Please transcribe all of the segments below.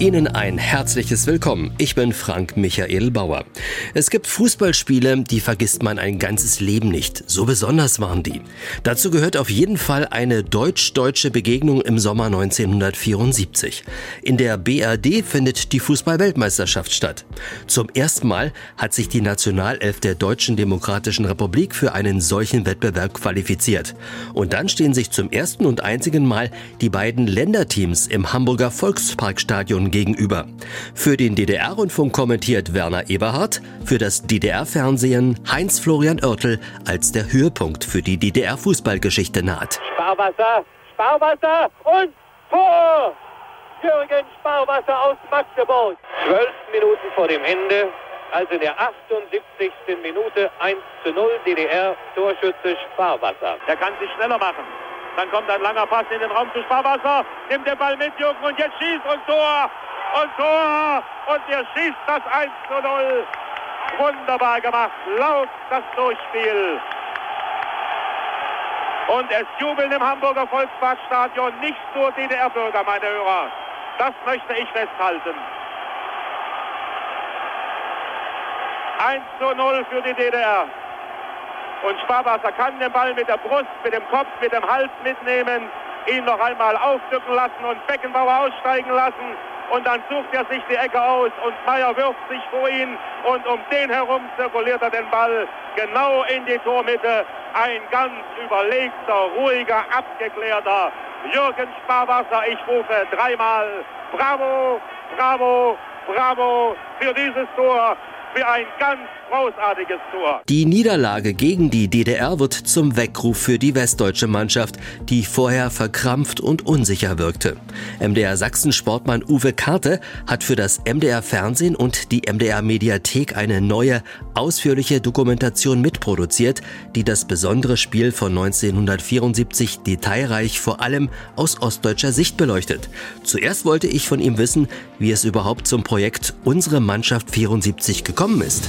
Ihnen ein herzliches Willkommen. Ich bin Frank Michael Bauer. Es gibt Fußballspiele, die vergisst man ein ganzes Leben nicht. So besonders waren die. Dazu gehört auf jeden Fall eine deutsch-deutsche Begegnung im Sommer 1974. In der BRD findet die Fußball-Weltmeisterschaft statt. Zum ersten Mal hat sich die Nationalelf der Deutschen Demokratischen Republik für einen solchen Wettbewerb qualifiziert. Und dann stehen sich zum ersten und einzigen Mal die beiden Länderteams im Hamburger Volksparkstadion gegenüber. Für den DDR-Rundfunk kommentiert Werner Eberhardt, für das DDR-Fernsehen Heinz-Florian Oertel, als der Höhepunkt für die DDR-Fußballgeschichte naht. Sparwasser, Sparwasser und Tor! Jürgen Sparwasser aus Magdeburg. Zwölf Minuten vor dem Ende, also in der 78. Minute 1 zu 0 DDR Torschütze Sparwasser. Der kann sich schneller machen. Dann kommt ein langer Pass in den Raum zu Sparwasser, nimmt den Ball mit, Jürgen, und jetzt schießt und Tor! Und Tor! Und er schießt das 1 zu 0. Wunderbar gemacht. Laut das Durchspiel. Und es jubeln im Hamburger Volksparkstadion nicht nur DDR-Bürger, meine Hörer. Das möchte ich festhalten. 1 zu 0 für die DDR. Und Sparwasser kann den Ball mit der Brust, mit dem Kopf, mit dem Hals mitnehmen, ihn noch einmal aufdrücken lassen und Beckenbauer aussteigen lassen. Und dann sucht er sich die Ecke aus und Meier wirft sich vor ihn und um den herum zirkuliert er den Ball genau in die Tormitte. Ein ganz überlegter, ruhiger, abgeklärter Jürgen Sparwasser. Ich rufe dreimal Bravo, Bravo, Bravo für dieses Tor für ein ganz großartiges Tor. Die Niederlage gegen die DDR wird zum Weckruf für die westdeutsche Mannschaft, die vorher verkrampft und unsicher wirkte. MDR Sachsen Sportmann Uwe Karte hat für das MDR Fernsehen und die MDR Mediathek eine neue, ausführliche Dokumentation mitproduziert, die das besondere Spiel von 1974 detailreich vor allem aus ostdeutscher Sicht beleuchtet. Zuerst wollte ich von ihm wissen, wie es überhaupt zum Projekt Unsere Mannschaft 74 gekommen ist.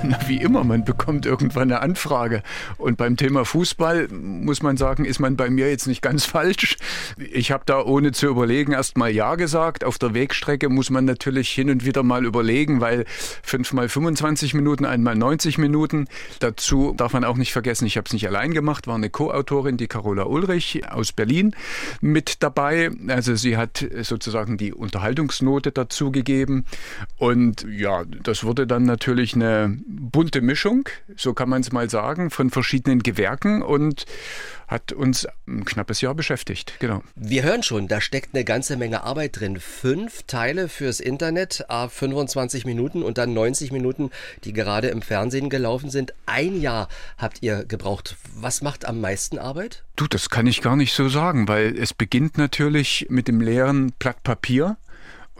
Na, wie immer, man bekommt irgendwann eine Anfrage. Und beim Thema Fußball muss man sagen, ist man bei mir jetzt nicht ganz falsch. Ich habe da ohne zu überlegen erst mal Ja gesagt. Auf der Wegstrecke muss man natürlich hin und wieder mal überlegen, weil fünfmal 25 Minuten, einmal 90 Minuten. Dazu darf man auch nicht vergessen, ich habe es nicht allein gemacht, war eine Co-Autorin, die Carola Ulrich aus Berlin mit dabei. Also sie hat sozusagen die Unterhaltungsnote dazu gegeben. Und ja, das wurde dann natürlich eine bunte Mischung, so kann man es mal sagen, von verschiedenen Gewerken und hat uns ein knappes Jahr beschäftigt. Genau. Wir hören schon, da steckt eine ganze Menge Arbeit drin. Fünf Teile fürs Internet, 25 Minuten und dann 90 Minuten, die gerade im Fernsehen gelaufen sind. Ein Jahr habt ihr gebraucht. Was macht am meisten Arbeit? Du, das kann ich gar nicht so sagen, weil es beginnt natürlich mit dem leeren Blatt Papier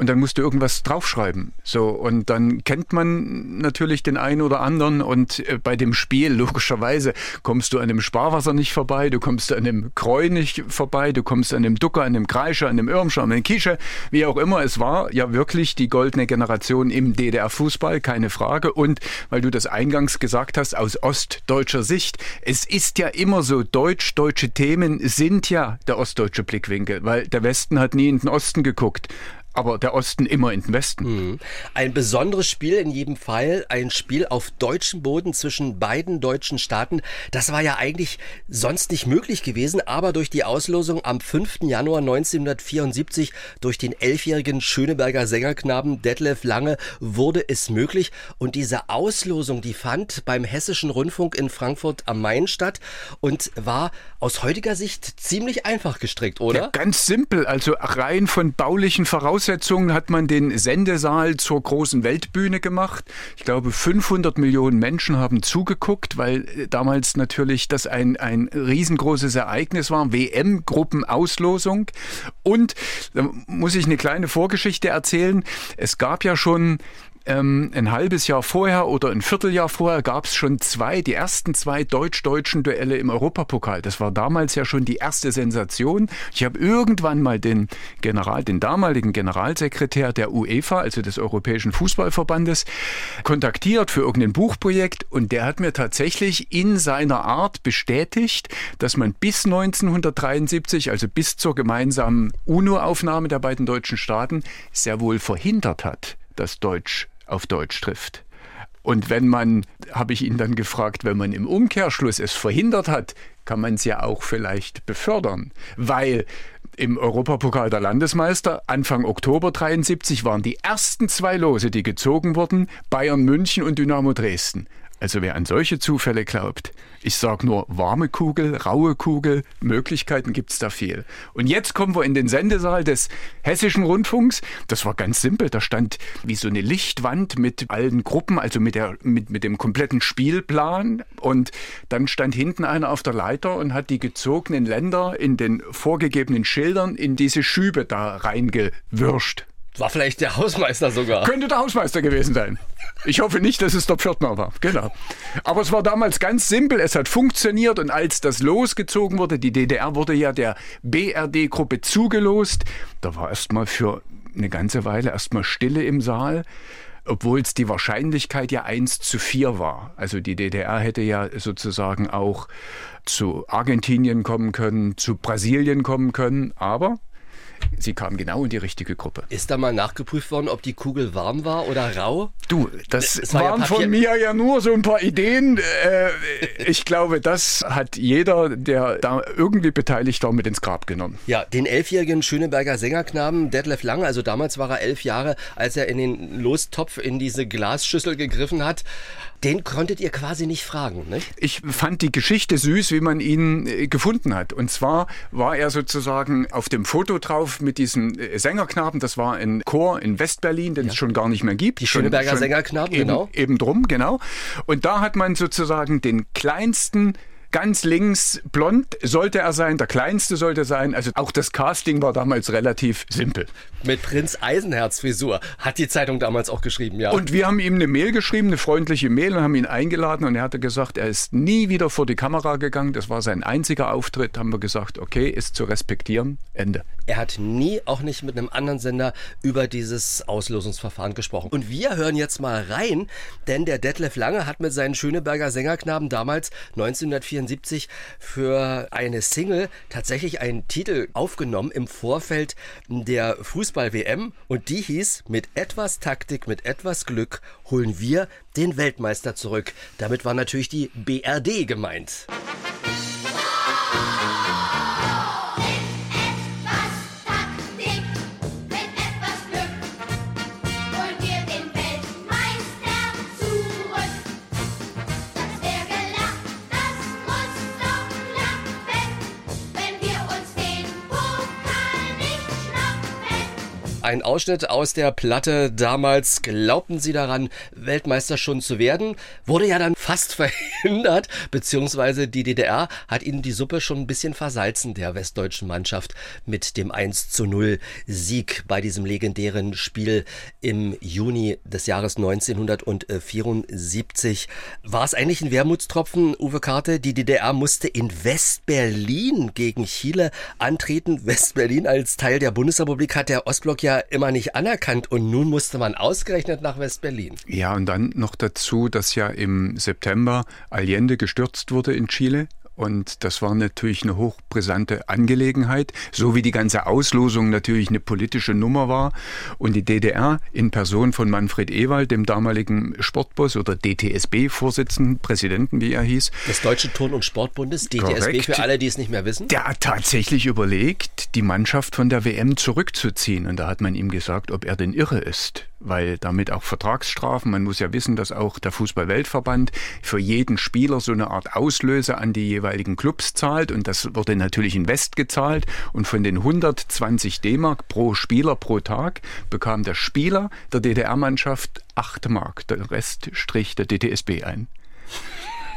und dann musst du irgendwas draufschreiben. So, und dann kennt man natürlich den einen oder anderen und äh, bei dem Spiel, logischerweise, kommst du an dem Sparwasser nicht vorbei, du kommst an dem Kreu nicht vorbei, du kommst an dem Ducker, an dem Kreischer, an dem Irmscher, an dem Kiesche, wie auch immer. Es war ja wirklich die goldene Generation im DDR-Fußball, keine Frage. Und weil du das eingangs gesagt hast, aus ostdeutscher Sicht, es ist ja immer so, deutsch-deutsche Themen sind ja der ostdeutsche Blickwinkel, weil der Westen hat nie in den Osten geguckt aber der Osten immer in den Westen. Mhm. Ein besonderes Spiel in jedem Fall, ein Spiel auf deutschem Boden zwischen beiden deutschen Staaten. Das war ja eigentlich sonst nicht möglich gewesen, aber durch die Auslosung am 5. Januar 1974 durch den elfjährigen Schöneberger Sängerknaben Detlef Lange wurde es möglich. Und diese Auslosung, die fand beim Hessischen Rundfunk in Frankfurt am Main statt und war aus heutiger Sicht ziemlich einfach gestrickt, oder? Ja, ganz simpel, also rein von baulichen Voraussetzungen Voraussetzungen hat man den Sendesaal zur großen Weltbühne gemacht. Ich glaube, 500 Millionen Menschen haben zugeguckt, weil äh, damals natürlich das ein, ein riesengroßes Ereignis war. WM-Gruppenauslosung. Und da muss ich eine kleine Vorgeschichte erzählen. Es gab ja schon ähm, ein halbes Jahr vorher oder ein Vierteljahr vorher gab es schon zwei, die ersten zwei deutsch-deutschen Duelle im Europapokal. Das war damals ja schon die erste Sensation. Ich habe irgendwann mal den General, den damaligen Generalsekretär der UEFA, also des Europäischen Fußballverbandes, kontaktiert für irgendein Buchprojekt und der hat mir tatsächlich in seiner Art bestätigt, dass man bis 1973, also bis zur gemeinsamen UNO-Aufnahme der beiden deutschen Staaten, sehr wohl verhindert hat, dass Deutsch auf Deutsch trifft. Und wenn man, habe ich ihn dann gefragt, wenn man im Umkehrschluss es verhindert hat, kann man es ja auch vielleicht befördern. Weil im Europapokal der Landesmeister Anfang Oktober 73 waren die ersten zwei Lose, die gezogen wurden, Bayern München und Dynamo Dresden. Also wer an solche Zufälle glaubt, ich sage nur warme Kugel, raue Kugel, Möglichkeiten gibt es da viel. Und jetzt kommen wir in den Sendesaal des Hessischen Rundfunks. Das war ganz simpel. Da stand wie so eine Lichtwand mit allen Gruppen, also mit, der, mit, mit dem kompletten Spielplan. Und dann stand hinten einer auf der Leiter und hat die gezogenen Länder in den vorgegebenen Schildern in diese Schübe da reingewirscht. War vielleicht der Hausmeister sogar. Könnte der Hausmeister gewesen sein. Ich hoffe nicht, dass es der Pförtner war. Genau. Aber es war damals ganz simpel. Es hat funktioniert und als das losgezogen wurde, die DDR wurde ja der BRD-Gruppe zugelost. Da war erstmal für eine ganze Weile erstmal Stille im Saal obwohl es die Wahrscheinlichkeit ja 1 zu 4 war. Also die DDR hätte ja sozusagen auch zu Argentinien kommen können, zu Brasilien kommen können, aber sie kam genau in die richtige Gruppe. Ist da mal nachgeprüft worden, ob die Kugel warm war oder rau? Du, das, das war waren ja von mir ja nur so ein paar Ideen. Äh, ich glaube, das hat jeder, der da irgendwie beteiligt war, mit ins Grab genommen. Ja, den elfjährigen Schöneberger Sängerknaben Detlef Lange, also damals war er elf Jahre, als er in den Lostopf in diese Glasschüssel gegriffen hat, den konntet ihr quasi nicht fragen, nicht? Ich fand die Geschichte süß, wie man ihn äh, gefunden hat. Und zwar war er sozusagen auf dem Foto drauf mit diesem äh, Sängerknaben. Das war ein Chor in Westberlin, den ja. es schon gar nicht mehr gibt. Die Schöneberger Sängerknaben, eben, genau. Eben drum, genau. Und da hat man sozusagen den kleinsten Ganz links blond sollte er sein, der kleinste sollte sein. Also auch das Casting war damals relativ simpel. Mit Prinz Eisenherz Frisur hat die Zeitung damals auch geschrieben, ja. Und wir haben ihm eine Mail geschrieben, eine freundliche Mail und haben ihn eingeladen und er hatte gesagt, er ist nie wieder vor die Kamera gegangen. Das war sein einziger Auftritt. Haben wir gesagt, okay, ist zu respektieren. Ende. Er hat nie, auch nicht mit einem anderen Sender, über dieses Auslosungsverfahren gesprochen. Und wir hören jetzt mal rein, denn der Detlef Lange hat mit seinen Schöneberger Sängerknaben damals 1974 1974 für eine Single tatsächlich einen Titel aufgenommen im Vorfeld der Fußball-WM und die hieß Mit etwas Taktik, mit etwas Glück holen wir den Weltmeister zurück. Damit war natürlich die BRD gemeint. Ein Ausschnitt aus der Platte damals. Glaubten Sie daran, Weltmeister schon zu werden? Wurde ja dann fast verhindert, beziehungsweise die DDR hat ihnen die Suppe schon ein bisschen versalzen, der westdeutschen Mannschaft, mit dem 1 zu 0 Sieg bei diesem legendären Spiel im Juni des Jahres 1974. War es eigentlich ein Wermutstropfen, Uwe Karte? Die DDR musste in Westberlin gegen Chile antreten. Westberlin als Teil der Bundesrepublik hat der Ostblock ja immer nicht anerkannt und nun musste man ausgerechnet nach West-Berlin. Ja, und dann noch dazu, dass ja im September Allende gestürzt wurde in Chile und das war natürlich eine hochbrisante Angelegenheit, so wie die ganze Auslosung natürlich eine politische Nummer war. Und die DDR in Person von Manfred Ewald, dem damaligen Sportboss oder DTSB-Vorsitzenden, Präsidenten, wie er hieß. Des Deutschen Turn- und Sportbundes, DTSB Korrekt. für alle, die es nicht mehr wissen. Der hat tatsächlich überlegt, die Mannschaft von der WM zurückzuziehen. Und da hat man ihm gesagt, ob er denn irre ist weil damit auch Vertragsstrafen, man muss ja wissen, dass auch der Fußballweltverband für jeden Spieler so eine Art Auslöse an die jeweiligen Clubs zahlt und das wurde natürlich in West gezahlt und von den 120 D-Mark pro Spieler pro Tag bekam der Spieler der DDR-Mannschaft 8 Mark, der Rest strich der DTSB ein.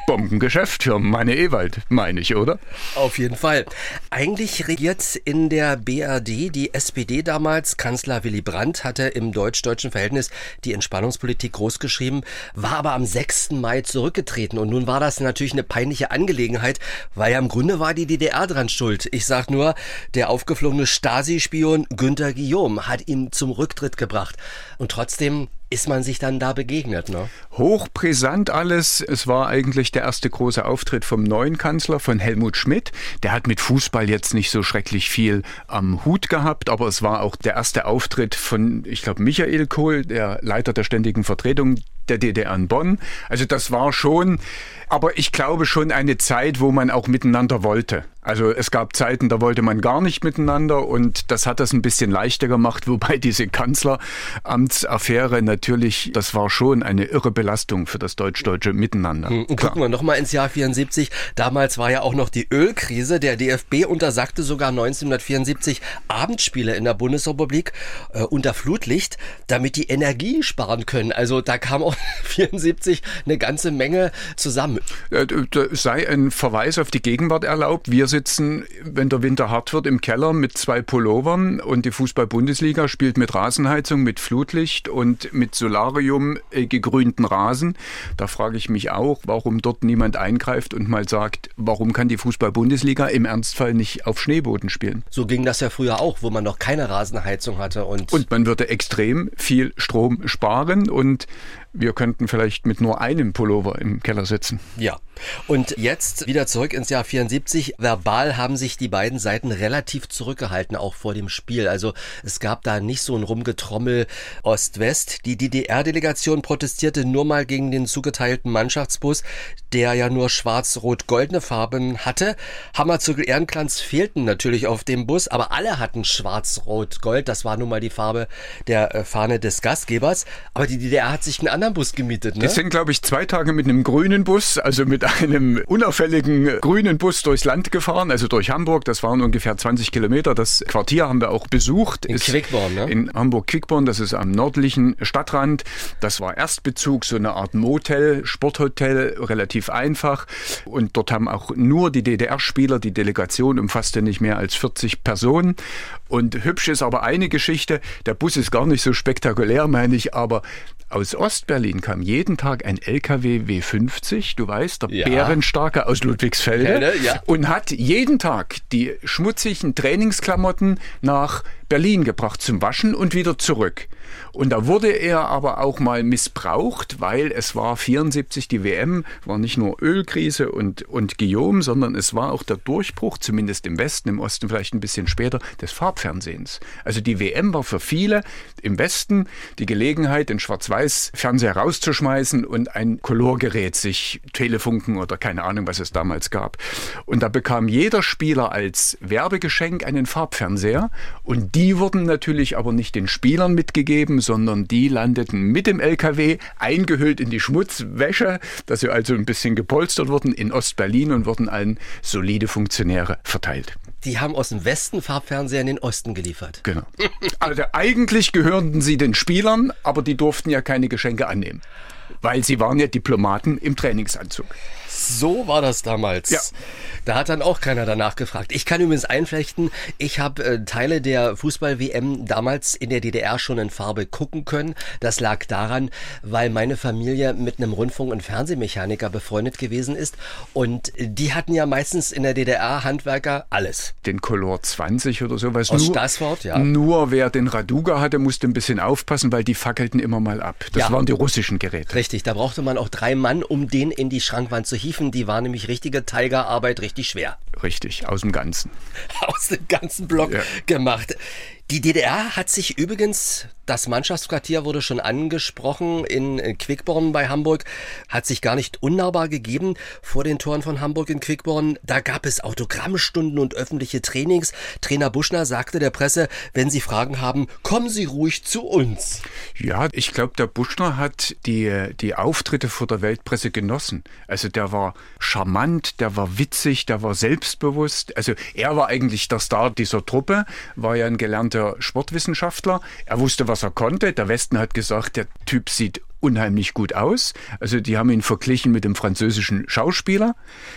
Bombengeschäft für meine Ewald, meine ich, oder? Auf jeden Fall. Eigentlich regiert in der BRD die SPD damals. Kanzler Willy Brandt hatte im deutsch-deutschen Verhältnis die Entspannungspolitik großgeschrieben, war aber am 6. Mai zurückgetreten. Und nun war das natürlich eine peinliche Angelegenheit, weil ja im Grunde war die DDR dran schuld. Ich sag nur, der aufgeflogene Stasi-Spion Günter Guillaume hat ihn zum Rücktritt gebracht. Und trotzdem ist man sich dann da begegnet. Ne? Hochbrisant alles. Es war eigentlich der erste große Auftritt vom neuen Kanzler, von Helmut Schmidt. Der hat mit Fußball jetzt nicht so schrecklich viel am Hut gehabt, aber es war auch der erste Auftritt von, ich glaube, Michael Kohl, der Leiter der ständigen Vertretung der DDR in Bonn. Also das war schon, aber ich glaube schon eine Zeit, wo man auch miteinander wollte. Also es gab Zeiten, da wollte man gar nicht miteinander und das hat das ein bisschen leichter gemacht, wobei diese Kanzleramtsaffäre natürlich, das war schon eine irre Belastung für das deutsch-deutsche Miteinander. Hm, gucken wir nochmal ins Jahr 74. Damals war ja auch noch die Ölkrise. Der DFB untersagte sogar 1974 Abendspiele in der Bundesrepublik äh, unter Flutlicht, damit die Energie sparen können. Also da kam auch 74 eine ganze Menge zusammen. Äh, sei ein Verweis auf die Gegenwart erlaubt. Wir sitzen, wenn der Winter hart wird, im Keller mit zwei Pullovern und die Fußball-Bundesliga spielt mit Rasenheizung, mit Flutlicht und mit Solarium äh, gegrünten Rasen. Da frage ich mich auch, warum dort niemand eingreift und mal sagt, warum kann die Fußball-Bundesliga im Ernstfall nicht auf Schneeboden spielen? So ging das ja früher auch, wo man noch keine Rasenheizung hatte. Und, und man würde extrem viel Strom sparen und wir könnten vielleicht mit nur einem Pullover im Keller sitzen. Ja. Und jetzt wieder zurück ins Jahr 74. Verbal haben sich die beiden Seiten relativ zurückgehalten, auch vor dem Spiel. Also es gab da nicht so ein Rumgetrommel Ost-West. Die DDR-Delegation protestierte nur mal gegen den zugeteilten Mannschaftsbus, der ja nur schwarz-rot-goldene Farben hatte. Hammerzügel Ehrenkranz fehlten natürlich auf dem Bus, aber alle hatten schwarz-rot-gold. Das war nun mal die Farbe der äh, Fahne des Gastgebers. Aber die DDR hat sich einen anderen Bus gemietet, ne? Die sind, glaube ich, zwei Tage mit einem grünen Bus, also mit einem unauffälligen grünen Bus durchs Land gefahren, also durch Hamburg. Das waren ungefähr 20 Kilometer. Das Quartier haben wir auch besucht. In Quickborn, ne? In Hamburg-Quickborn, das ist am nördlichen Stadtrand. Das war Erstbezug, so eine Art Motel, Sporthotel, relativ einfach. Und dort haben auch nur die DDR-Spieler, die Delegation umfasste nicht mehr als 40 Personen. Und hübsch ist aber eine Geschichte, der Bus ist gar nicht so spektakulär, meine ich, aber aus Ostberlin kam jeden Tag ein LKW W50, du weißt, der ja. Bärenstarke aus Ludwigsfelde, Kenne, ja. und hat jeden Tag die schmutzigen Trainingsklamotten nach Berlin gebracht zum Waschen und wieder zurück. Und da wurde er aber auch mal missbraucht, weil es war 74 die WM, war nicht nur Ölkrise und, und Guillaume, sondern es war auch der Durchbruch, zumindest im Westen, im Osten vielleicht ein bisschen später, des Farbfernsehens. Also die WM war für viele im Westen die Gelegenheit, den Schwarz-Weiß-Fernseher rauszuschmeißen und ein Colorgerät sich Telefunken oder keine Ahnung, was es damals gab. Und da bekam jeder Spieler als Werbegeschenk einen Farbfernseher und die wurden natürlich aber nicht den Spielern mitgegeben, sondern die landeten mit dem LKW eingehüllt in die Schmutzwäsche, dass sie also ein bisschen gepolstert wurden in Ostberlin und wurden an solide Funktionäre verteilt. Die haben aus dem Westen Farbfernseher in den Osten geliefert. Genau. Also eigentlich gehörten sie den Spielern, aber die durften ja keine Geschenke annehmen, weil sie waren ja Diplomaten im Trainingsanzug. So war das damals. Ja. Da hat dann auch keiner danach gefragt. Ich kann übrigens einflechten, ich habe äh, Teile der Fußball-WM damals in der DDR schon in Farbe gucken können. Das lag daran, weil meine Familie mit einem Rundfunk- und Fernsehmechaniker befreundet gewesen ist. Und die hatten ja meistens in der DDR Handwerker alles. Den Color 20 oder sowas. Aus nur, Stassfurt, ja. Nur wer den Raduga hatte, musste ein bisschen aufpassen, weil die fackelten immer mal ab. Das ja. waren die russischen Geräte. Richtig, da brauchte man auch drei Mann, um den in die Schrankwand zu hieven. Die war nämlich richtige Tigerarbeit, richtig schwer. Richtig, aus dem Ganzen. Aus dem ganzen Block ja. gemacht. Die DDR hat sich übrigens, das Mannschaftsquartier wurde schon angesprochen, in Quickborn bei Hamburg, hat sich gar nicht unnahbar gegeben vor den Toren von Hamburg in Quickborn. Da gab es Autogrammstunden und öffentliche Trainings. Trainer Buschner sagte der Presse, wenn Sie Fragen haben, kommen Sie ruhig zu uns. Ja, ich glaube, der Buschner hat die, die Auftritte vor der Weltpresse genossen. Also der war charmant, der war witzig, der war selbstbewusst. Also er war eigentlich der Star dieser Truppe, war ja ein gelernter gelernter Sportwissenschaftler. Er wusste, was er konnte. Der Westen hat gesagt, der Typ sieht unheimlich gut aus. Also die haben ihn verglichen mit dem französischen Schauspieler.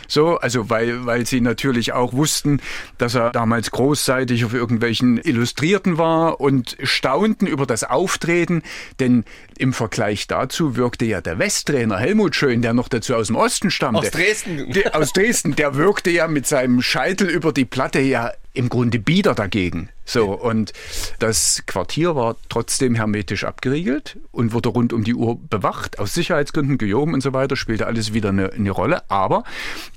So, also weil, weil sie natürlich auch wussten, dass er damals großseitig auf irgendwelchen Illustrierten war und staunten über das Auftreten, denn im Vergleich dazu wirkte ja der Westtrainer Helmut Schön, der noch dazu aus dem Osten stammte. Aus Dresden. Der, aus Dresden, der wirkte ja mit seinem Scheitel über die Platte ja im Grunde bieder dagegen. So, und das Quartier war trotzdem hermetisch abgeriegelt und wurde rund um die Uhr bewacht, aus Sicherheitsgründen gehoben und so weiter, spielte alles wieder eine, eine Rolle. Aber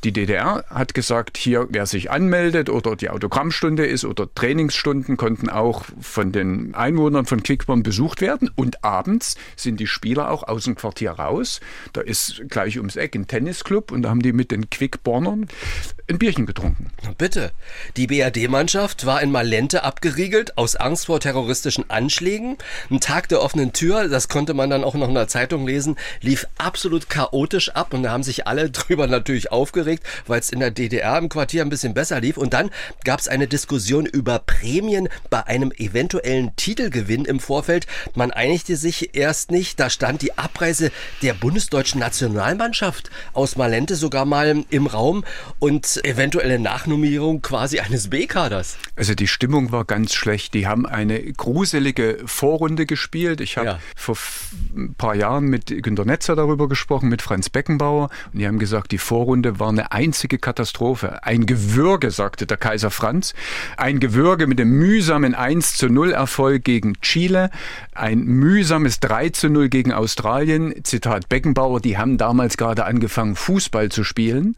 die DDR hat gesagt, hier, wer sich anmeldet oder die Autogrammstunde ist oder Trainingsstunden konnten auch von den Einwohnern von Quickborn besucht werden. Und abends sind die Spieler auch aus dem Quartier raus. Da ist gleich ums Eck ein Tennisclub und da haben die mit den Quickbornern ein Bierchen getrunken. Bitte. Die BRD-Mannschaft war in Malente abgeriegelt aus Angst vor terroristischen Anschlägen. Ein Tag der offenen Tür, das konnte man dann auch noch in der Zeitung lesen, lief absolut chaotisch ab und da haben sich alle drüber natürlich aufgeregt, weil es in der DDR im Quartier ein bisschen besser lief. Und dann gab es eine Diskussion über Prämien bei einem eventuellen Titelgewinn im Vorfeld. Man einigte sich erst nicht. Da stand die Abreise der bundesdeutschen Nationalmannschaft aus Malente sogar mal im Raum und eventuelle Nachnominierung quasi eines B-Kaders. Also die Stimmung war ganz schlecht. Die haben eine gruselige Vorrunde gespielt. Ich habe ja. vor ein paar Jahren mit Günter Netzer darüber gesprochen, mit Franz Beckenbauer. Und die haben gesagt, die Vorrunde war eine einzige Katastrophe. Ein Gewürge, sagte der Kaiser Franz. Ein Gewürge mit dem mühsamen 1 zu 0 Erfolg gegen Chile. Ein mühsames 3 zu 0 gegen Australien. Zitat Beckenbauer, die haben damals gerade angefangen, Fußball zu spielen.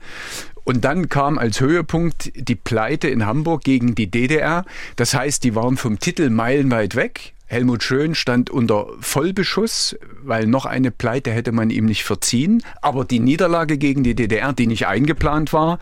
Und dann kam als Höhepunkt die Pleite in Hamburg gegen die DDR. Das heißt, die waren vom Titel meilenweit weg. Helmut Schön stand unter Vollbeschuss, weil noch eine Pleite hätte man ihm nicht verziehen. Aber die Niederlage gegen die DDR, die nicht eingeplant war,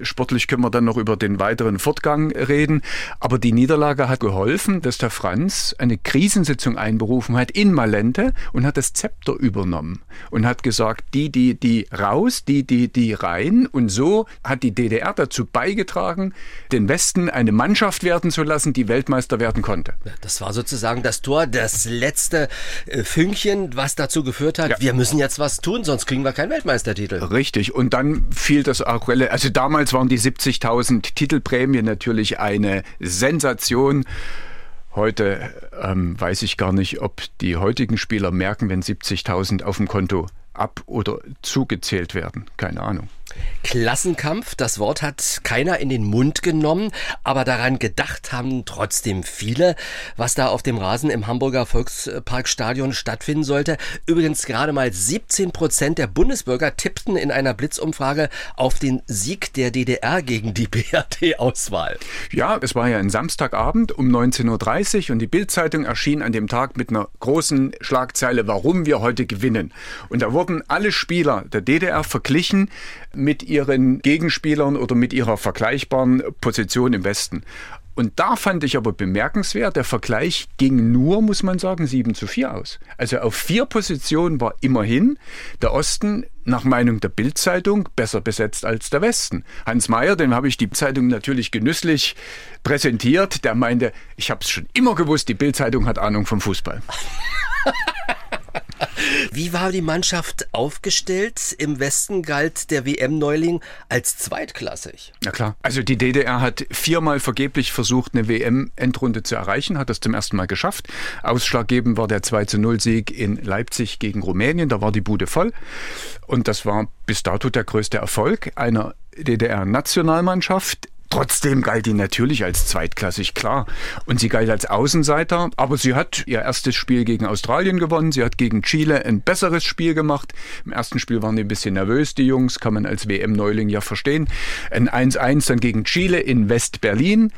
sportlich können wir dann noch über den weiteren Fortgang reden, aber die Niederlage hat geholfen, dass der Franz eine Krisensitzung einberufen hat in Malente und hat das Zepter übernommen und hat gesagt, die, die, die raus, die, die, die rein. Und so hat die DDR dazu beigetragen, den Westen eine Mannschaft werden zu lassen, die Weltmeister werden konnte. Das war sozusagen das das Tor, das letzte äh, Fünkchen, was dazu geführt hat, ja. wir müssen jetzt was tun, sonst kriegen wir keinen Weltmeistertitel. Richtig. Und dann fiel das auch also damals waren die 70.000 Titelprämien natürlich eine Sensation. Heute ähm, weiß ich gar nicht, ob die heutigen Spieler merken, wenn 70.000 auf dem Konto ab oder zugezählt werden. Keine Ahnung. Klassenkampf, das Wort hat keiner in den Mund genommen, aber daran gedacht haben trotzdem viele, was da auf dem Rasen im Hamburger Volksparkstadion stattfinden sollte. Übrigens gerade mal 17 Prozent der Bundesbürger tippten in einer Blitzumfrage auf den Sieg der DDR gegen die BRD-Auswahl. Ja, es war ja ein Samstagabend um 19.30 Uhr und die Bildzeitung erschien an dem Tag mit einer großen Schlagzeile, warum wir heute gewinnen. Und da wurden alle Spieler der DDR verglichen mit ihren Gegenspielern oder mit ihrer vergleichbaren Position im Westen. Und da fand ich aber bemerkenswert, der Vergleich ging nur, muss man sagen, 7 zu 4 aus. Also auf vier Positionen war immerhin der Osten nach Meinung der Bildzeitung besser besetzt als der Westen. Hans Mayer, dem habe ich die Zeitung natürlich genüsslich präsentiert, der meinte, ich habe es schon immer gewusst, die Bildzeitung hat Ahnung vom Fußball. Wie war die Mannschaft aufgestellt? Im Westen galt der WM-Neuling als zweitklassig. Ja klar. Also die DDR hat viermal vergeblich versucht, eine WM-Endrunde zu erreichen, hat das zum ersten Mal geschafft. Ausschlaggebend war der 2 0 Sieg in Leipzig gegen Rumänien. Da war die Bude voll. Und das war bis dato der größte Erfolg einer DDR-Nationalmannschaft Trotzdem galt die natürlich als zweitklassig, klar. Und sie galt als Außenseiter, aber sie hat ihr erstes Spiel gegen Australien gewonnen. Sie hat gegen Chile ein besseres Spiel gemacht. Im ersten Spiel waren die ein bisschen nervös, die Jungs, kann man als WM-Neuling ja verstehen. Ein 1-1 dann gegen Chile in West-Berlin.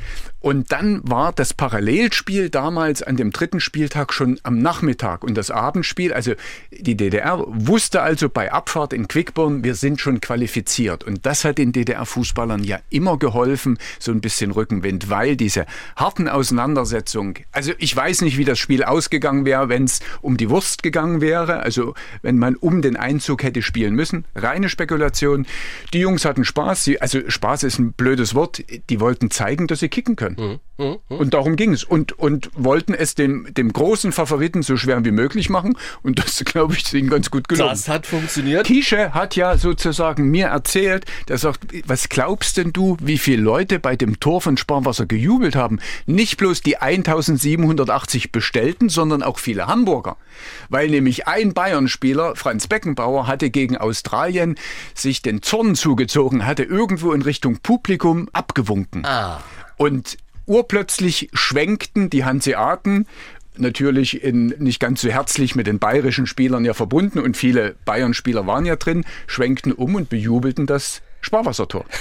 Und dann war das Parallelspiel damals an dem dritten Spieltag schon am Nachmittag und das Abendspiel. Also die DDR wusste also bei Abfahrt in Quickborn, wir sind schon qualifiziert. Und das hat den DDR-Fußballern ja immer geholfen, so ein bisschen Rückenwind, weil diese harten Auseinandersetzungen, also ich weiß nicht, wie das Spiel ausgegangen wäre, wenn es um die Wurst gegangen wäre, also wenn man um den Einzug hätte spielen müssen. Reine Spekulation. Die Jungs hatten Spaß, sie, also Spaß ist ein blödes Wort, die wollten zeigen, dass sie kicken können. Mhm. Mhm. Und darum ging es. Und, und wollten es dem, dem großen Favoriten so schwer wie möglich machen. Und das, glaube ich, ist ihnen ganz gut gelungen. Das hat funktioniert. Tische hat ja sozusagen mir erzählt, der sagt, was glaubst denn du, wie viele Leute bei dem Tor von Sparwasser gejubelt haben? Nicht bloß die 1780 Bestellten, sondern auch viele Hamburger. Weil nämlich ein Bayern-Spieler, Franz Beckenbauer, hatte gegen Australien sich den Zorn zugezogen, hatte irgendwo in Richtung Publikum abgewunken. Ah. Und urplötzlich schwenkten die Hanseaten natürlich in, nicht ganz so herzlich mit den bayerischen Spielern ja verbunden und viele Bayern-Spieler waren ja drin, schwenkten um und bejubelten das Sparwassertor.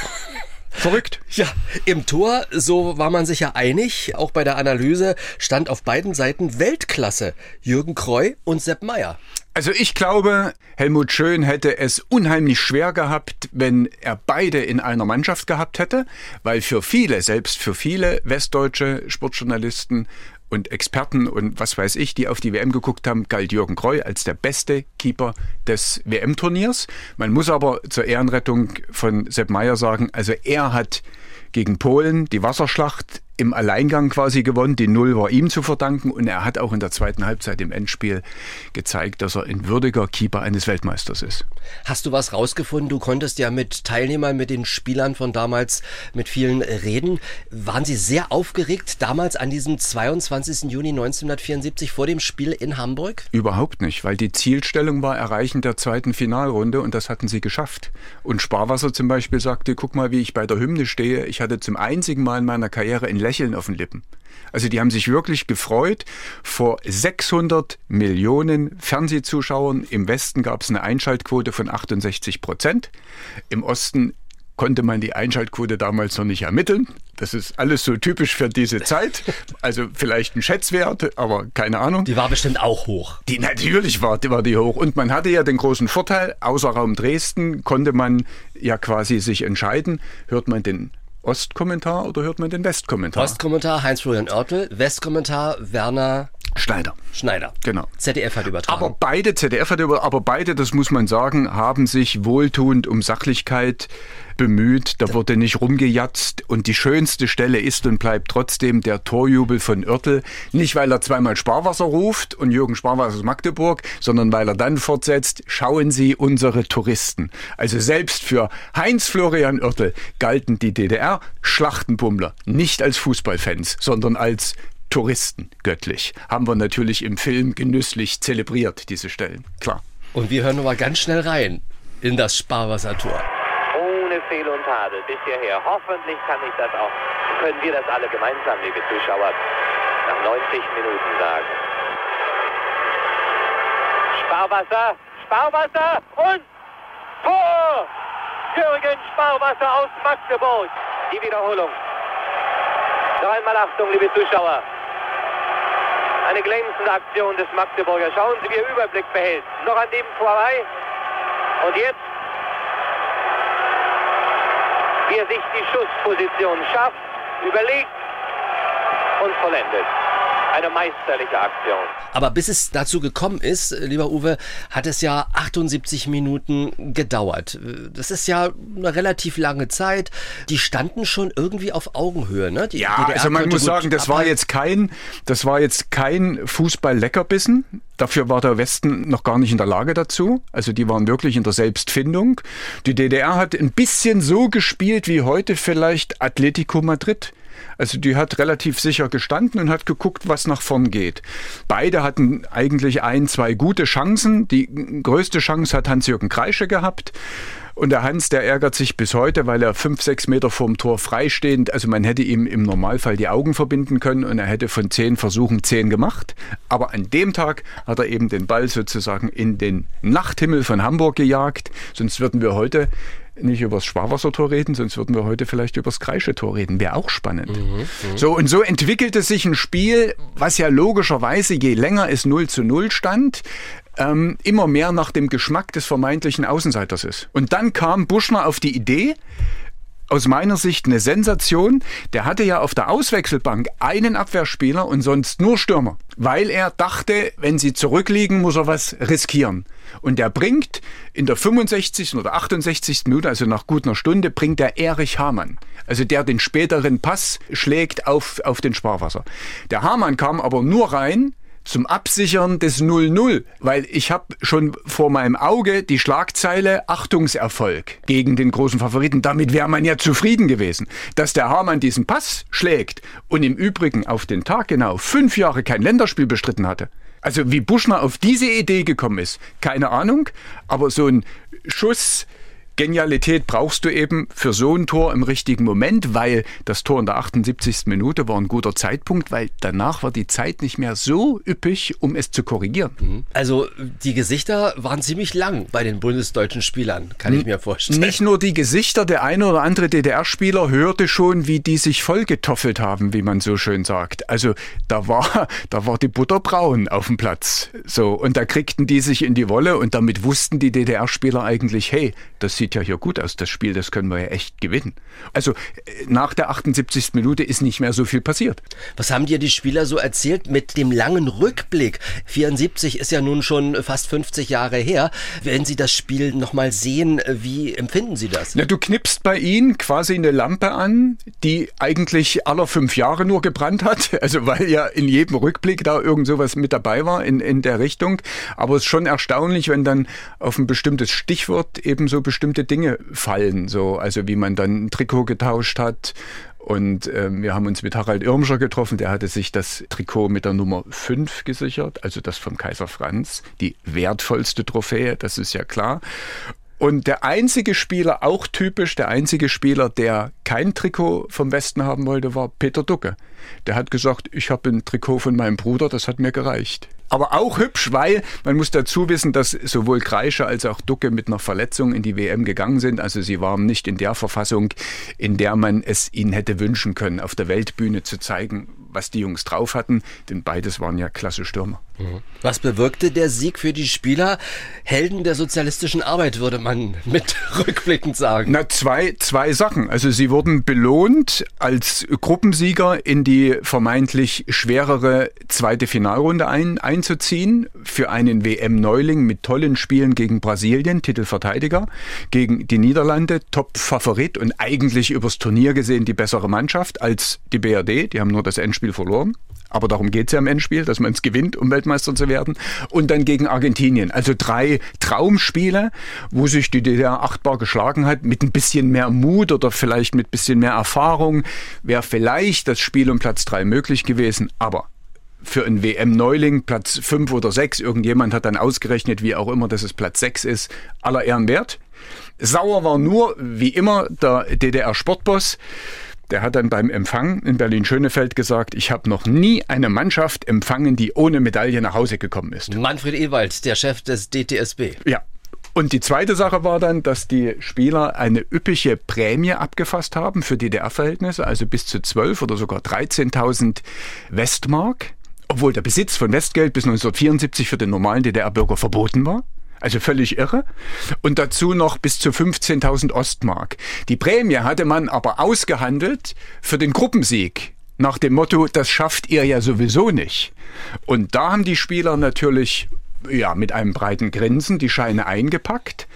Verrückt. Ja, im Tor, so war man sich ja einig, auch bei der Analyse stand auf beiden Seiten Weltklasse. Jürgen Kreu und Sepp Meier. Also ich glaube, Helmut Schön hätte es unheimlich schwer gehabt, wenn er beide in einer Mannschaft gehabt hätte, weil für viele, selbst für viele westdeutsche Sportjournalisten und Experten und was weiß ich, die auf die WM geguckt haben, galt Jürgen Kreu als der beste Keeper des WM-Turniers. Man muss aber zur Ehrenrettung von Sepp Meyer sagen, also er hat gegen Polen die Wasserschlacht im Alleingang quasi gewonnen. Die Null war ihm zu verdanken und er hat auch in der zweiten Halbzeit im Endspiel gezeigt, dass er ein würdiger Keeper eines Weltmeisters ist. Hast du was rausgefunden? Du konntest ja mit Teilnehmern, mit den Spielern von damals, mit vielen reden. Waren sie sehr aufgeregt damals an diesem 22. Juni 1974 vor dem Spiel in Hamburg? Überhaupt nicht, weil die Zielstellung war Erreichen der zweiten Finalrunde und das hatten sie geschafft. Und Sparwasser zum Beispiel sagte, guck mal, wie ich bei der Hymne stehe. Ich hatte zum einzigen Mal in meiner Karriere in Lächeln auf den Lippen. Also die haben sich wirklich gefreut. Vor 600 Millionen Fernsehzuschauern im Westen gab es eine Einschaltquote von 68 Prozent. Im Osten konnte man die Einschaltquote damals noch nicht ermitteln. Das ist alles so typisch für diese Zeit. Also vielleicht ein Schätzwert, aber keine Ahnung. Die war bestimmt auch hoch. Die natürlich war, die war die hoch. Und man hatte ja den großen Vorteil, außer Raum Dresden konnte man ja quasi sich entscheiden, hört man den Ostkommentar oder hört man den Westkommentar? Ostkommentar Heinz-Florian Oertel, Westkommentar Werner Schneider. Schneider. Genau. ZDF hat übertragen. Aber beide, ZDF hat über, aber beide, das muss man sagen, haben sich wohltuend um Sachlichkeit bemüht. Da wurde nicht rumgejatzt. Und die schönste Stelle ist und bleibt trotzdem der Torjubel von Oertel. Nicht, weil er zweimal Sparwasser ruft und Jürgen Sparwasser aus Magdeburg, sondern weil er dann fortsetzt, schauen Sie unsere Touristen. Also selbst für Heinz-Florian Oertel galten die DDR-Schlachtenbummler nicht als Fußballfans, sondern als Touristen göttlich. Haben wir natürlich im Film genüsslich zelebriert, diese Stellen. Klar. Und wir hören nochmal ganz schnell rein in das Sparwassertor. Ohne Fehl und Tadel bis hierher. Hoffentlich kann ich das auch, können wir das alle gemeinsam, liebe Zuschauer, nach 90 Minuten sagen. Sparwasser, Sparwasser und Tor! Jürgen Sparwasser aus Magdeburg. Die Wiederholung. Noch einmal Achtung, liebe Zuschauer. Eine glänzende Aktion des Magdeburger. Schauen Sie, wie er Überblick behält. Noch an dem vorbei. Und jetzt, wie er sich die Schussposition schafft, überlegt und vollendet. Eine meisterliche Aktion. Aber bis es dazu gekommen ist, lieber Uwe, hat es ja 78 Minuten gedauert. Das ist ja eine relativ lange Zeit. Die standen schon irgendwie auf Augenhöhe, ne? Die ja, DDR also man muss sagen, das war jetzt kein, das war jetzt kein Fußball-Leckerbissen. Dafür war der Westen noch gar nicht in der Lage dazu. Also die waren wirklich in der Selbstfindung. Die DDR hat ein bisschen so gespielt wie heute vielleicht Atletico Madrid. Also die hat relativ sicher gestanden und hat geguckt, was nach vorn geht. Beide hatten eigentlich ein, zwei gute Chancen. Die größte Chance hat Hans-Jürgen Kreische gehabt. Und der Hans, der ärgert sich bis heute, weil er fünf, sechs Meter vorm Tor freistehend, also man hätte ihm im Normalfall die Augen verbinden können und er hätte von zehn Versuchen zehn gemacht. Aber an dem Tag hat er eben den Ball sozusagen in den Nachthimmel von Hamburg gejagt. Sonst würden wir heute nicht über das Sparwassertor reden, sonst würden wir heute vielleicht über das Kreische-Tor reden. Wäre auch spannend. Mhm, mhm, so, und so entwickelte sich ein Spiel, was ja logischerweise, je länger es 0 zu 0 stand, ähm, immer mehr nach dem Geschmack des vermeintlichen Außenseiters ist. Und dann kam Buschner auf die Idee, aus meiner Sicht eine Sensation. Der hatte ja auf der Auswechselbank einen Abwehrspieler und sonst nur Stürmer, weil er dachte, wenn sie zurückliegen, muss er was riskieren. Und der bringt in der 65. oder 68. Minute, also nach gut einer Stunde, bringt der Erich Hamann. Also der den späteren Pass schlägt auf, auf den Sparwasser. Der Hamann kam aber nur rein, zum Absichern des 0-0, weil ich habe schon vor meinem Auge die Schlagzeile Achtungserfolg gegen den großen Favoriten. Damit wäre man ja zufrieden gewesen. Dass der Hamann diesen Pass schlägt und im Übrigen auf den Tag genau fünf Jahre kein Länderspiel bestritten hatte. Also wie Buschner auf diese Idee gekommen ist, keine Ahnung, aber so ein Schuss Genialität brauchst du eben für so ein Tor im richtigen Moment, weil das Tor in der 78. Minute war ein guter Zeitpunkt, weil danach war die Zeit nicht mehr so üppig, um es zu korrigieren. Mhm. Also die Gesichter waren ziemlich lang bei den bundesdeutschen Spielern, kann ich mir vorstellen. Nicht nur die Gesichter, der eine oder andere DDR-Spieler hörte schon, wie die sich vollgetoffelt haben, wie man so schön sagt. Also da war, da war die Butter braun auf dem Platz. So, und da kriegten die sich in die Wolle und damit wussten die DDR-Spieler eigentlich, hey, das sieht sieht ja hier gut aus, das Spiel, das können wir ja echt gewinnen. Also äh, nach der 78. Minute ist nicht mehr so viel passiert. Was haben dir die Spieler so erzählt mit dem langen Rückblick? 74 ist ja nun schon fast 50 Jahre her. Wenn Sie das Spiel nochmal sehen, wie empfinden Sie das? Na, du knippst bei ihnen quasi eine Lampe an, die eigentlich aller fünf Jahre nur gebrannt hat. Also weil ja in jedem Rückblick da irgend sowas mit dabei war in, in der Richtung. Aber es ist schon erstaunlich, wenn dann auf ein bestimmtes Stichwort eben so bestimmt bestimmte Dinge fallen, so also wie man dann ein Trikot getauscht hat. Und äh, wir haben uns mit Harald Irmscher getroffen, der hatte sich das Trikot mit der Nummer 5 gesichert, also das vom Kaiser Franz, die wertvollste Trophäe, das ist ja klar. Und der einzige Spieler, auch typisch, der einzige Spieler, der kein Trikot vom Westen haben wollte, war Peter Ducke. Der hat gesagt, ich habe ein Trikot von meinem Bruder, das hat mir gereicht aber auch hübsch, weil man muss dazu wissen, dass sowohl Kreischer als auch Ducke mit einer Verletzung in die WM gegangen sind. Also sie waren nicht in der Verfassung, in der man es ihnen hätte wünschen können, auf der Weltbühne zu zeigen, was die Jungs drauf hatten, denn beides waren ja klasse Stürmer. Was bewirkte der Sieg für die Spieler? Helden der sozialistischen Arbeit, würde man mit rückblickend sagen. Na, zwei, zwei Sachen. Also sie wurden belohnt, als Gruppensieger in die vermeintlich schwerere zweite Finalrunde ein, einzuziehen für einen WM-Neuling mit tollen Spielen gegen Brasilien, Titelverteidiger, gegen die Niederlande, Top-Favorit und eigentlich übers Turnier gesehen die bessere Mannschaft als die BRD. Die haben nur das Endspiel verloren. Aber darum geht es ja im Endspiel, dass man es gewinnt, um Weltmeister zu werden. Und dann gegen Argentinien. Also drei Traumspiele, wo sich die DDR achtbar geschlagen hat. Mit ein bisschen mehr Mut oder vielleicht mit ein bisschen mehr Erfahrung wäre vielleicht das Spiel um Platz drei möglich gewesen. Aber für einen WM-Neuling Platz fünf oder sechs, irgendjemand hat dann ausgerechnet, wie auch immer, dass es Platz sechs ist, aller Ehren wert. Sauer war nur, wie immer, der DDR-Sportboss. Der hat dann beim Empfang in Berlin-Schönefeld gesagt, ich habe noch nie eine Mannschaft empfangen, die ohne Medaille nach Hause gekommen ist. Manfred Ewald, der Chef des DTSB. Ja, und die zweite Sache war dann, dass die Spieler eine üppige Prämie abgefasst haben für DDR-Verhältnisse, also bis zu 12 oder sogar 13.000 Westmark, obwohl der Besitz von Westgeld bis 1974 für den normalen DDR-Bürger verboten war. Also völlig irre. Und dazu noch bis zu 15.000 Ostmark. Die Prämie hatte man aber ausgehandelt für den Gruppensieg. Nach dem Motto, das schafft ihr ja sowieso nicht. Und da haben die Spieler natürlich ja, mit einem breiten Grinsen die Scheine eingepackt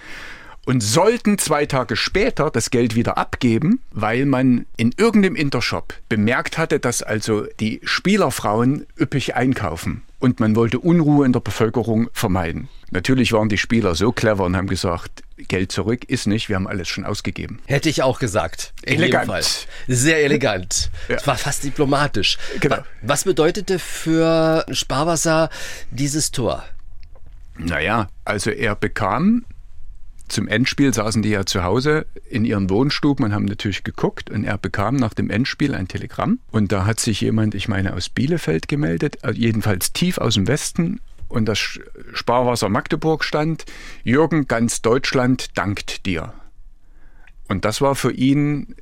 und sollten zwei Tage später das Geld wieder abgeben, weil man in irgendeinem Intershop bemerkt hatte, dass also die Spielerfrauen üppig einkaufen und man wollte Unruhe in der Bevölkerung vermeiden. Natürlich waren die Spieler so clever und haben gesagt, Geld zurück ist nicht, wir haben alles schon ausgegeben. Hätte ich auch gesagt. Elegant. Sehr elegant. Ja. War fast diplomatisch. Genau. Was bedeutete für Sparwasser dieses Tor? Naja, also er bekam zum Endspiel saßen die ja zu Hause in ihren Wohnstuben und haben natürlich geguckt und er bekam nach dem Endspiel ein Telegramm und da hat sich jemand, ich meine aus Bielefeld gemeldet, äh, jedenfalls tief aus dem Westen und das Sparwasser Magdeburg stand, Jürgen, ganz Deutschland dankt dir. Und das war für ihn,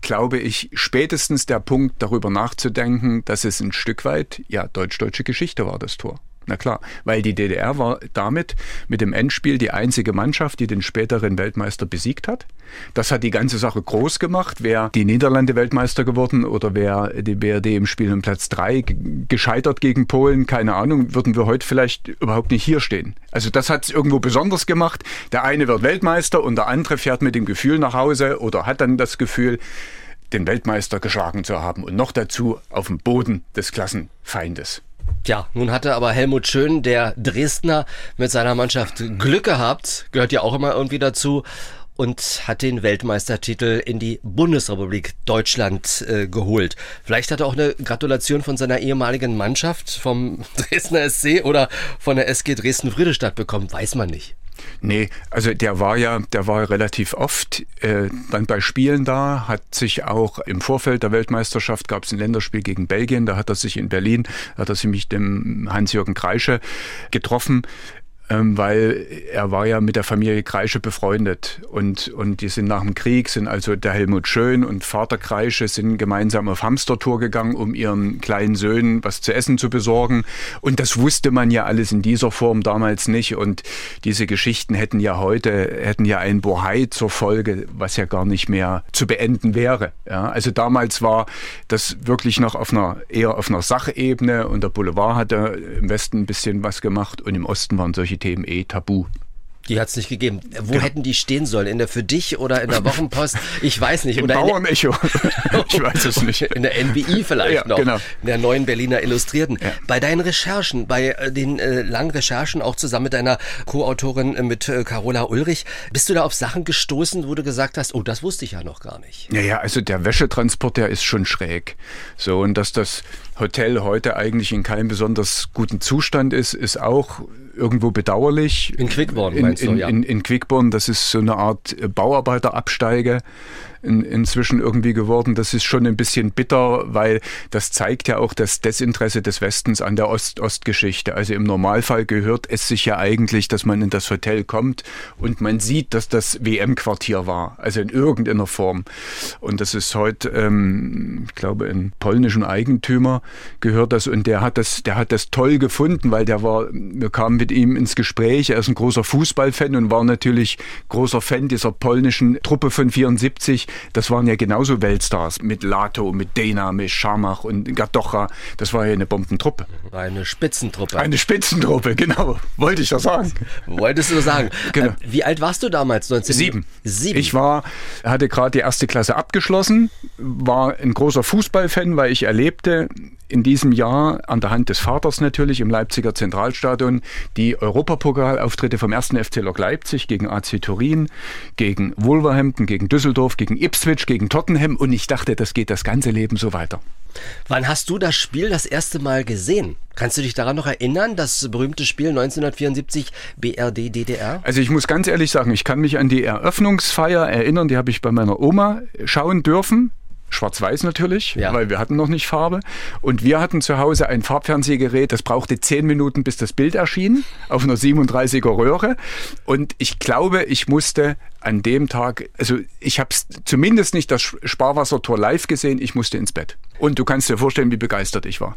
glaube ich, spätestens der Punkt, darüber nachzudenken, dass es ein Stück weit, ja, deutsch-deutsche Geschichte war, das Tor. Na klar, weil die DDR war damit mit dem Endspiel die einzige Mannschaft, die den späteren Weltmeister besiegt hat. Das hat die ganze Sache groß gemacht. Wäre die Niederlande Weltmeister geworden oder wäre die BRD im Spiel um Platz drei gescheitert gegen Polen, keine Ahnung, würden wir heute vielleicht überhaupt nicht hier stehen. Also das hat es irgendwo besonders gemacht. Der eine wird Weltmeister und der andere fährt mit dem Gefühl nach Hause oder hat dann das Gefühl, den Weltmeister geschlagen zu haben und noch dazu auf dem Boden des Klassenfeindes. Tja, nun hatte aber Helmut Schön, der Dresdner, mit seiner Mannschaft Glück gehabt, gehört ja auch immer irgendwie dazu, und hat den Weltmeistertitel in die Bundesrepublik Deutschland äh, geholt. Vielleicht hat er auch eine Gratulation von seiner ehemaligen Mannschaft vom Dresdner SC oder von der SG Dresden-Friedrichstadt bekommen, weiß man nicht. Nee, also der war ja, der war relativ oft äh, dann bei Spielen da, hat sich auch im Vorfeld der Weltmeisterschaft gab es ein Länderspiel gegen Belgien, da hat er sich in Berlin, hat er sich mit dem Hans-Jürgen Kreische getroffen. Ähm, weil er war ja mit der Familie Kreische befreundet und, und die sind nach dem Krieg, sind also der Helmut Schön und Vater Kreische sind gemeinsam auf Hamstertour gegangen, um ihren kleinen Söhnen was zu essen zu besorgen und das wusste man ja alles in dieser Form damals nicht und diese Geschichten hätten ja heute, hätten ja ein Bohai zur Folge, was ja gar nicht mehr zu beenden wäre. Ja, also damals war das wirklich noch auf einer, eher auf einer Sachebene und der Boulevard hatte im Westen ein bisschen was gemacht und im Osten waren solche Themen eh tabu. Die hat es nicht gegeben. Wo genau. hätten die stehen sollen? In der Für dich oder in der Wochenpost? Ich weiß nicht. Im oder Bauernecho. ich weiß es nicht. In der NBI vielleicht ja, noch. Genau. In der neuen Berliner Illustrierten. Ja. Bei deinen Recherchen, bei äh, den äh, langen Recherchen, auch zusammen mit deiner Co-Autorin, äh, mit äh, Carola Ulrich, bist du da auf Sachen gestoßen, wo du gesagt hast, oh, das wusste ich ja noch gar nicht. Ja, ja, also der Wäschetransport, der ist schon schräg. So, und dass das Hotel heute eigentlich in keinem besonders guten Zustand ist, ist auch irgendwo bedauerlich. In Quickborn meinst in, du, ja. In, in Quickborn, das ist so eine Art Bauarbeiterabsteige in, inzwischen irgendwie geworden. Das ist schon ein bisschen bitter, weil das zeigt ja auch das Desinteresse des Westens an der Ost-Ost-Geschichte. Also im Normalfall gehört es sich ja eigentlich, dass man in das Hotel kommt und man sieht, dass das WM-Quartier war, also in irgendeiner Form. Und das ist heute, ähm, ich glaube, ein polnischen Eigentümer gehört das und der hat das, der hat das toll gefunden, weil der war, wir kamen mit ihm ins Gespräch. Er ist ein großer Fußballfan und war natürlich großer Fan dieser polnischen Truppe von 74 das waren ja genauso Weltstars mit Lato, mit Dena, mit Schamach und Gadocha. Das war ja eine Bombentruppe. Eine Spitzentruppe. Eine Spitzentruppe, genau. Wollte ich doch sagen. Wolltest du sagen. Genau. Äh, wie alt warst du damals? 19? Sieben. Sieben. Ich war, hatte gerade die erste Klasse abgeschlossen, war ein großer Fußballfan, weil ich erlebte, in diesem Jahr an der Hand des Vaters natürlich im Leipziger Zentralstadion die Europapokalauftritte vom 1. FC Lok Leipzig gegen AC Turin, gegen Wolverhampton, gegen Düsseldorf, gegen Ipswich, gegen Tottenham und ich dachte, das geht das ganze Leben so weiter. Wann hast du das Spiel das erste Mal gesehen? Kannst du dich daran noch erinnern, das berühmte Spiel 1974 BRD DDR? Also ich muss ganz ehrlich sagen, ich kann mich an die Eröffnungsfeier erinnern, die habe ich bei meiner Oma schauen dürfen. Schwarz-Weiß natürlich, ja. weil wir hatten noch nicht Farbe. Und wir hatten zu Hause ein Farbfernsehgerät, das brauchte zehn Minuten, bis das Bild erschien, auf einer 37er Röhre. Und ich glaube, ich musste an dem Tag, also ich habe zumindest nicht das Sparwassertor live gesehen, ich musste ins Bett. Und du kannst dir vorstellen, wie begeistert ich war.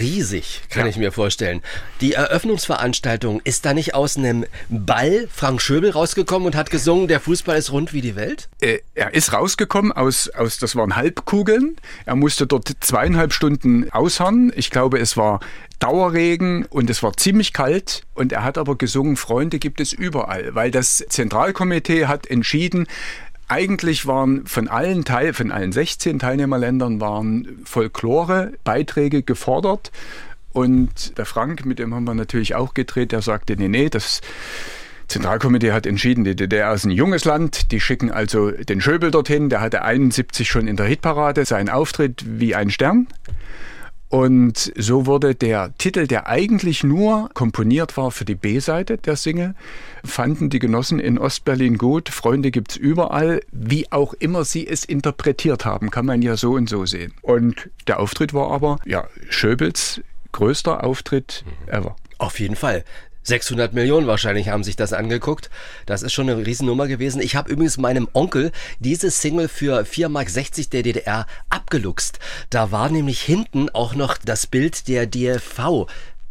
Riesig, kann ja. ich mir vorstellen. Die Eröffnungsveranstaltung, ist da nicht aus einem Ball Frank Schöbel rausgekommen und hat gesungen, der Fußball ist rund wie die Welt? Äh, er ist rausgekommen aus, aus, das waren Halbkugeln. Er musste dort zweieinhalb Stunden ausharren. Ich glaube, es war Dauerregen und es war ziemlich kalt und er hat aber gesungen, Freunde gibt es überall, weil das Zentralkomitee hat entschieden, eigentlich waren von allen Teil, von allen 16 Teilnehmerländern waren Folklore-Beiträge gefordert. Und der Frank, mit dem haben wir natürlich auch gedreht, der sagte, nee, nee, das Zentralkomitee hat entschieden, die DDR ist ein junges Land, die schicken also den Schöbel dorthin, der hatte 71 schon in der Hitparade, sein Auftritt wie ein Stern. Und so wurde der Titel, der eigentlich nur komponiert war für die B-Seite der Single, fanden die Genossen in Ostberlin gut. Freunde gibt's überall. Wie auch immer sie es interpretiert haben, kann man ja so und so sehen. Und der Auftritt war aber, ja, Schöbels größter Auftritt ever. Auf jeden Fall. 600 Millionen wahrscheinlich haben sich das angeguckt. Das ist schon eine Riesennummer gewesen. Ich habe übrigens meinem Onkel diese Single für 4,60 Mark der DDR abgeluchst. Da war nämlich hinten auch noch das Bild der DFV.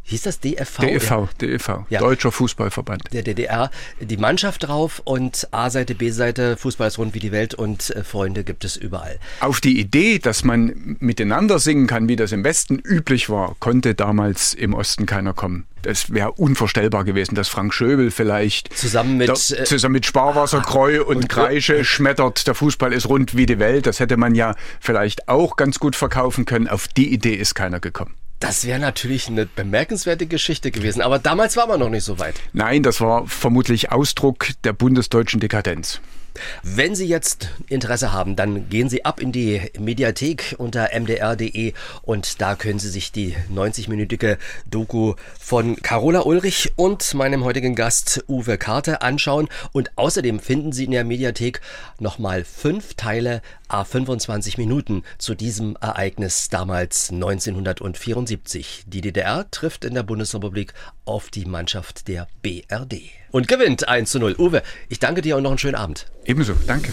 Hieß das DFV? DFV, ja. DFV, ja. Deutscher Fußballverband. Der DDR, die Mannschaft drauf und A-Seite, B-Seite, Fußball ist rund wie die Welt und äh, Freunde gibt es überall. Auf die Idee, dass man miteinander singen kann, wie das im Westen üblich war, konnte damals im Osten keiner kommen. Das wäre unvorstellbar gewesen, dass Frank Schöbel vielleicht zusammen mit, da, äh, zusammen mit Sparwasser, Kreu und, und Kreische schmettert, der Fußball ist rund wie die Welt. Das hätte man ja vielleicht auch ganz gut verkaufen können. Auf die Idee ist keiner gekommen. Das wäre natürlich eine bemerkenswerte Geschichte gewesen, aber damals war man noch nicht so weit. Nein, das war vermutlich Ausdruck der bundesdeutschen Dekadenz. Wenn Sie jetzt Interesse haben, dann gehen Sie ab in die Mediathek unter mdr.de und da können Sie sich die 90-minütige Doku von Carola Ulrich und meinem heutigen Gast Uwe Karte anschauen. Und außerdem finden Sie in der Mediathek nochmal fünf Teile a 25 Minuten zu diesem Ereignis damals 1974. Die DDR trifft in der Bundesrepublik auf die Mannschaft der BRD und gewinnt 1 zu 0. Uwe, ich danke dir und noch einen schönen Abend. Ebenso, danke.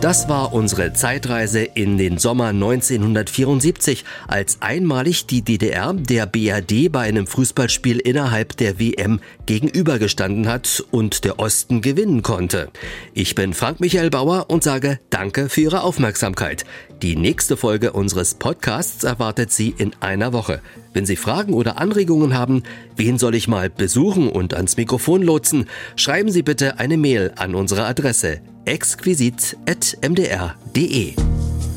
Das war unsere Zeitreise in den Sommer 1974, als einmalig die DDR der BRD bei einem Fußballspiel innerhalb der WM gegenübergestanden hat und der Osten gewinnen konnte. Ich bin Frank Michael Bauer und sage Danke für Ihre Aufmerksamkeit. Die nächste Folge unseres Podcasts erwartet Sie in einer Woche. Wenn Sie Fragen oder Anregungen haben, wen soll ich mal besuchen und ans Mikrofon lotsen, schreiben Sie bitte eine Mail an unsere Adresse exquisit.mdr.de.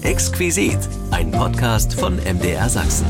Exquisit, ein Podcast von MDR Sachsen.